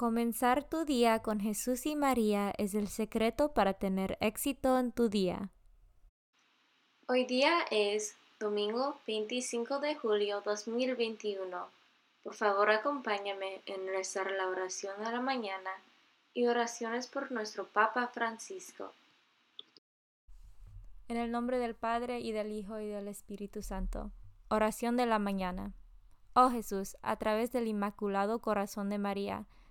Comenzar tu día con Jesús y María es el secreto para tener éxito en tu día. Hoy día es domingo 25 de julio 2021. Por favor, acompáñame en rezar la oración de la mañana y oraciones por nuestro Papa Francisco. En el nombre del Padre y del Hijo y del Espíritu Santo. Oración de la mañana. Oh Jesús, a través del Inmaculado Corazón de María,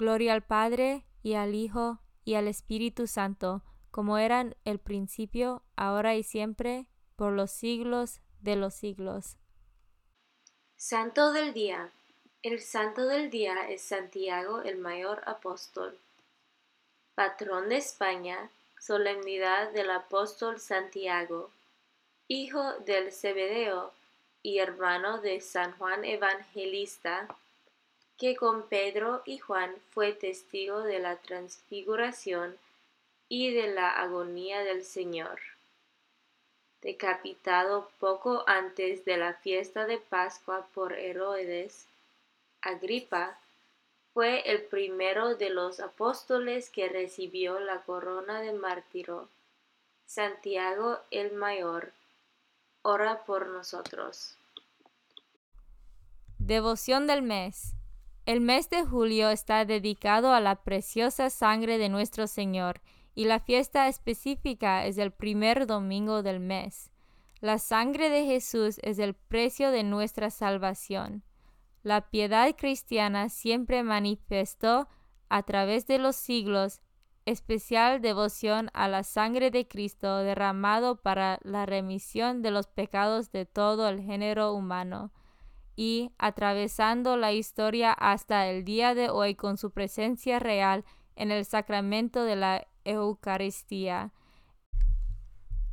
Gloria al Padre, y al Hijo, y al Espíritu Santo, como eran el principio, ahora y siempre, por los siglos de los siglos. Santo del Día. El Santo del Día es Santiago el Mayor Apóstol. Patrón de España, solemnidad del Apóstol Santiago, hijo del Cebedeo y hermano de San Juan Evangelista, que con Pedro y Juan fue testigo de la transfiguración y de la agonía del Señor. Decapitado poco antes de la fiesta de Pascua por Herodes, Agripa fue el primero de los apóstoles que recibió la corona de mártiro. Santiago el Mayor, ora por nosotros. Devoción del mes. El mes de julio está dedicado a la preciosa sangre de nuestro Señor y la fiesta específica es el primer domingo del mes. La sangre de Jesús es el precio de nuestra salvación. La piedad cristiana siempre manifestó a través de los siglos especial devoción a la sangre de Cristo derramado para la remisión de los pecados de todo el género humano y atravesando la historia hasta el día de hoy con su presencia real en el sacramento de la Eucaristía.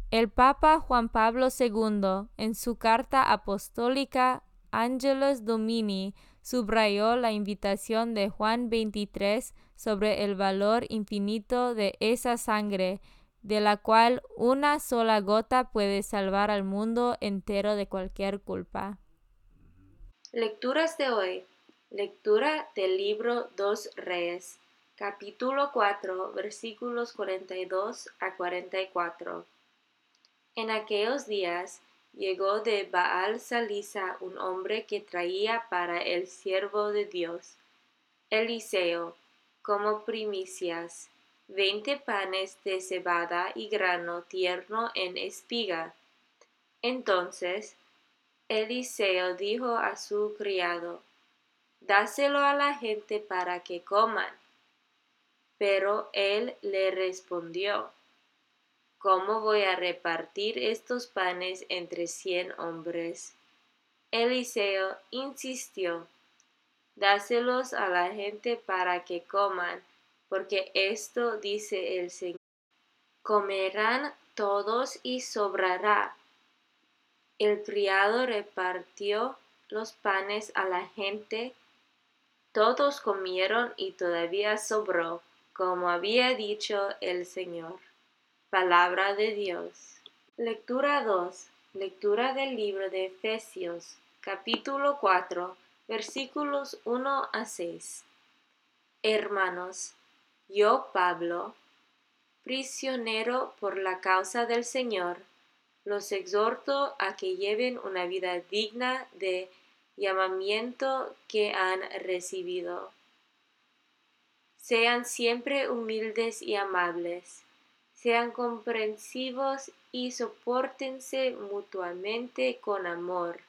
El Papa Juan Pablo II, en su carta apostólica Angelus Domini, subrayó la invitación de Juan 23 sobre el valor infinito de esa sangre, de la cual una sola gota puede salvar al mundo entero de cualquier culpa. Lecturas de hoy. Lectura del libro Dos Reyes, capítulo 4, versículos 42 a 44. En aquellos días llegó de Baal Salisa un hombre que traía para el siervo de Dios, Eliseo, como primicias, veinte panes de cebada y grano tierno en espiga. Entonces Eliseo dijo a su criado, Dáselo a la gente para que coman. Pero él le respondió, ¿cómo voy a repartir estos panes entre cien hombres? Eliseo insistió, dáselos a la gente para que coman, porque esto dice el Señor. Comerán todos y sobrará. El criado repartió los panes a la gente. Todos comieron y todavía sobró, como había dicho el Señor. Palabra de Dios. Lectura 2. Lectura del libro de Efesios, capítulo 4, versículos 1 a 6. Hermanos, yo, Pablo, prisionero por la causa del Señor, los exhorto a que lleven una vida digna de llamamiento que han recibido. Sean siempre humildes y amables sean comprensivos y soportense mutuamente con amor.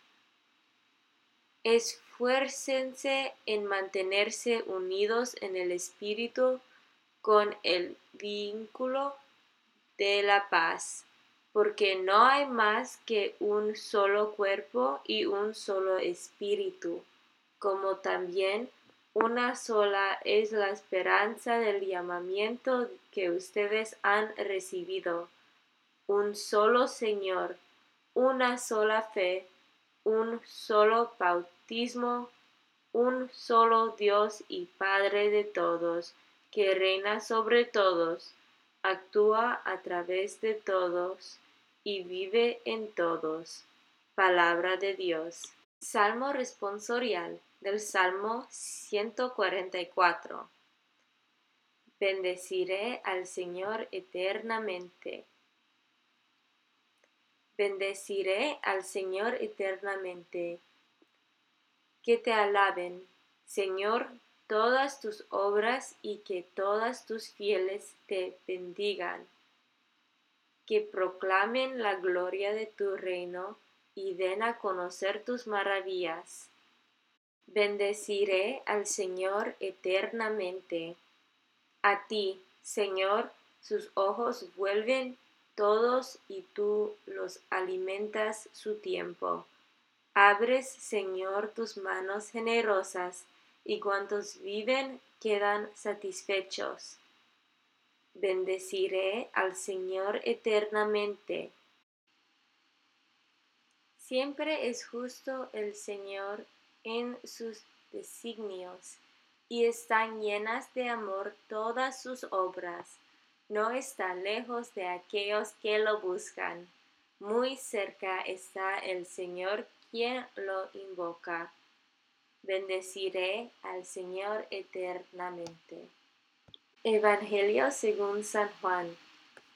Esfuércense en mantenerse unidos en el espíritu con el vínculo de la paz, porque no hay más que un solo cuerpo y un solo espíritu, como también una sola es la esperanza del llamamiento que ustedes han recibido. Un solo Señor, una sola fe, un solo bautismo, un solo Dios y Padre de todos, que reina sobre todos, actúa a través de todos y vive en todos. Palabra de Dios. Salmo responsorial del Salmo 144. Bendeciré al Señor eternamente. Bendeciré al Señor eternamente. Que te alaben, Señor, todas tus obras y que todas tus fieles te bendigan. Que proclamen la gloria de tu reino y den a conocer tus maravillas Bendeciré al Señor eternamente. A ti, Señor, sus ojos vuelven todos y tú los alimentas su tiempo. Abres, Señor, tus manos generosas, y cuantos viven quedan satisfechos. Bendeciré al Señor eternamente. Siempre es justo el Señor en sus designios, y están llenas de amor todas sus obras. No está lejos de aquellos que lo buscan. Muy cerca está el Señor quien lo invoca. Bendeciré al Señor eternamente. Evangelio según San Juan,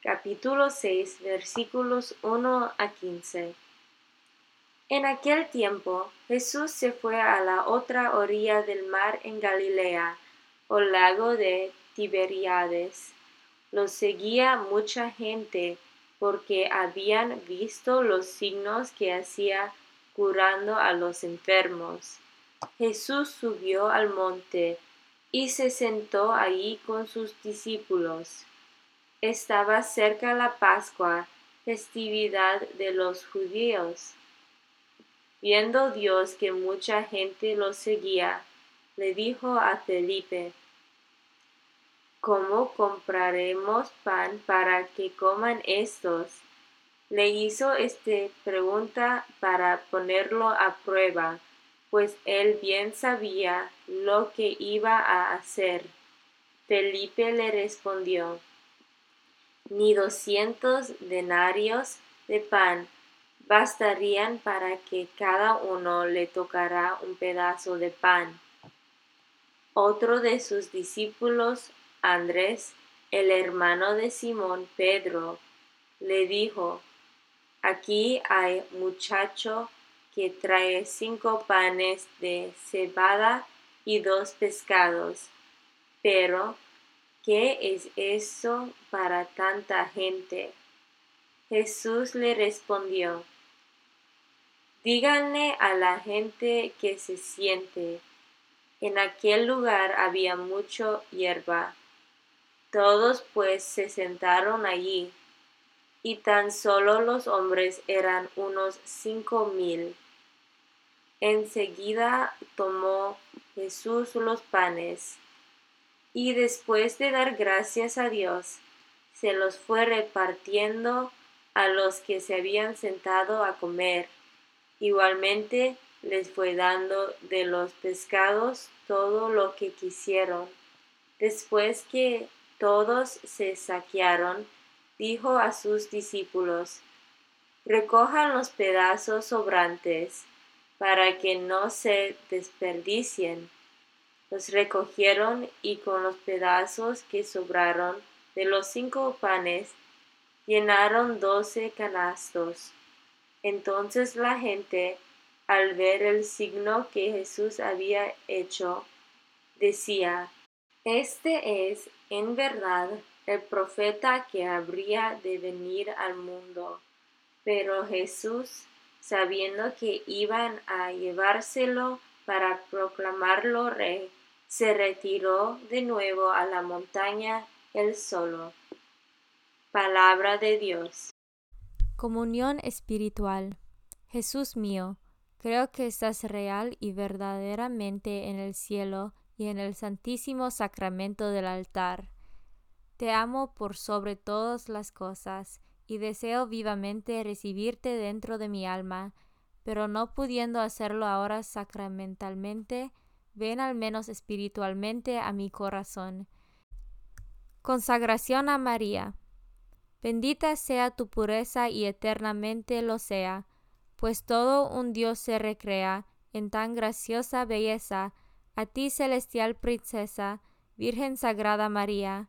capítulo 6, versículos 1 a 15. En aquel tiempo Jesús se fue a la otra orilla del mar en Galilea, o lago de Tiberíades. Lo seguía mucha gente, porque habían visto los signos que hacía curando a los enfermos. Jesús subió al monte y se sentó allí con sus discípulos. Estaba cerca la Pascua, festividad de los judíos. Viendo Dios que mucha gente lo seguía, le dijo a Felipe, ¿Cómo compraremos pan para que coman estos? Le hizo esta pregunta para ponerlo a prueba, pues él bien sabía lo que iba a hacer. Felipe le respondió, ni doscientos denarios de pan bastarían para que cada uno le tocara un pedazo de pan. Otro de sus discípulos, Andrés, el hermano de Simón Pedro, le dijo, Aquí hay muchacho que trae cinco panes de cebada y dos pescados. Pero, ¿qué es eso para tanta gente? Jesús le respondió, Díganle a la gente que se siente. En aquel lugar había mucho hierba. Todos pues se sentaron allí. Y tan solo los hombres eran unos cinco mil. Enseguida tomó Jesús los panes y después de dar gracias a Dios, se los fue repartiendo a los que se habían sentado a comer. Igualmente les fue dando de los pescados todo lo que quisieron. Después que todos se saquearon, dijo a sus discípulos, recojan los pedazos sobrantes, para que no se desperdicien. Los recogieron y con los pedazos que sobraron de los cinco panes llenaron doce canastos. Entonces la gente, al ver el signo que Jesús había hecho, decía, Este es, en verdad, el profeta que habría de venir al mundo. Pero Jesús, sabiendo que iban a llevárselo para proclamarlo rey, se retiró de nuevo a la montaña él solo. Palabra de Dios. Comunión espiritual. Jesús mío, creo que estás real y verdaderamente en el cielo y en el santísimo sacramento del altar. Te amo por sobre todas las cosas y deseo vivamente recibirte dentro de mi alma, pero no pudiendo hacerlo ahora sacramentalmente, ven al menos espiritualmente a mi corazón. Consagración a María. Bendita sea tu pureza y eternamente lo sea, pues todo un Dios se recrea en tan graciosa belleza, a ti celestial princesa, Virgen Sagrada María,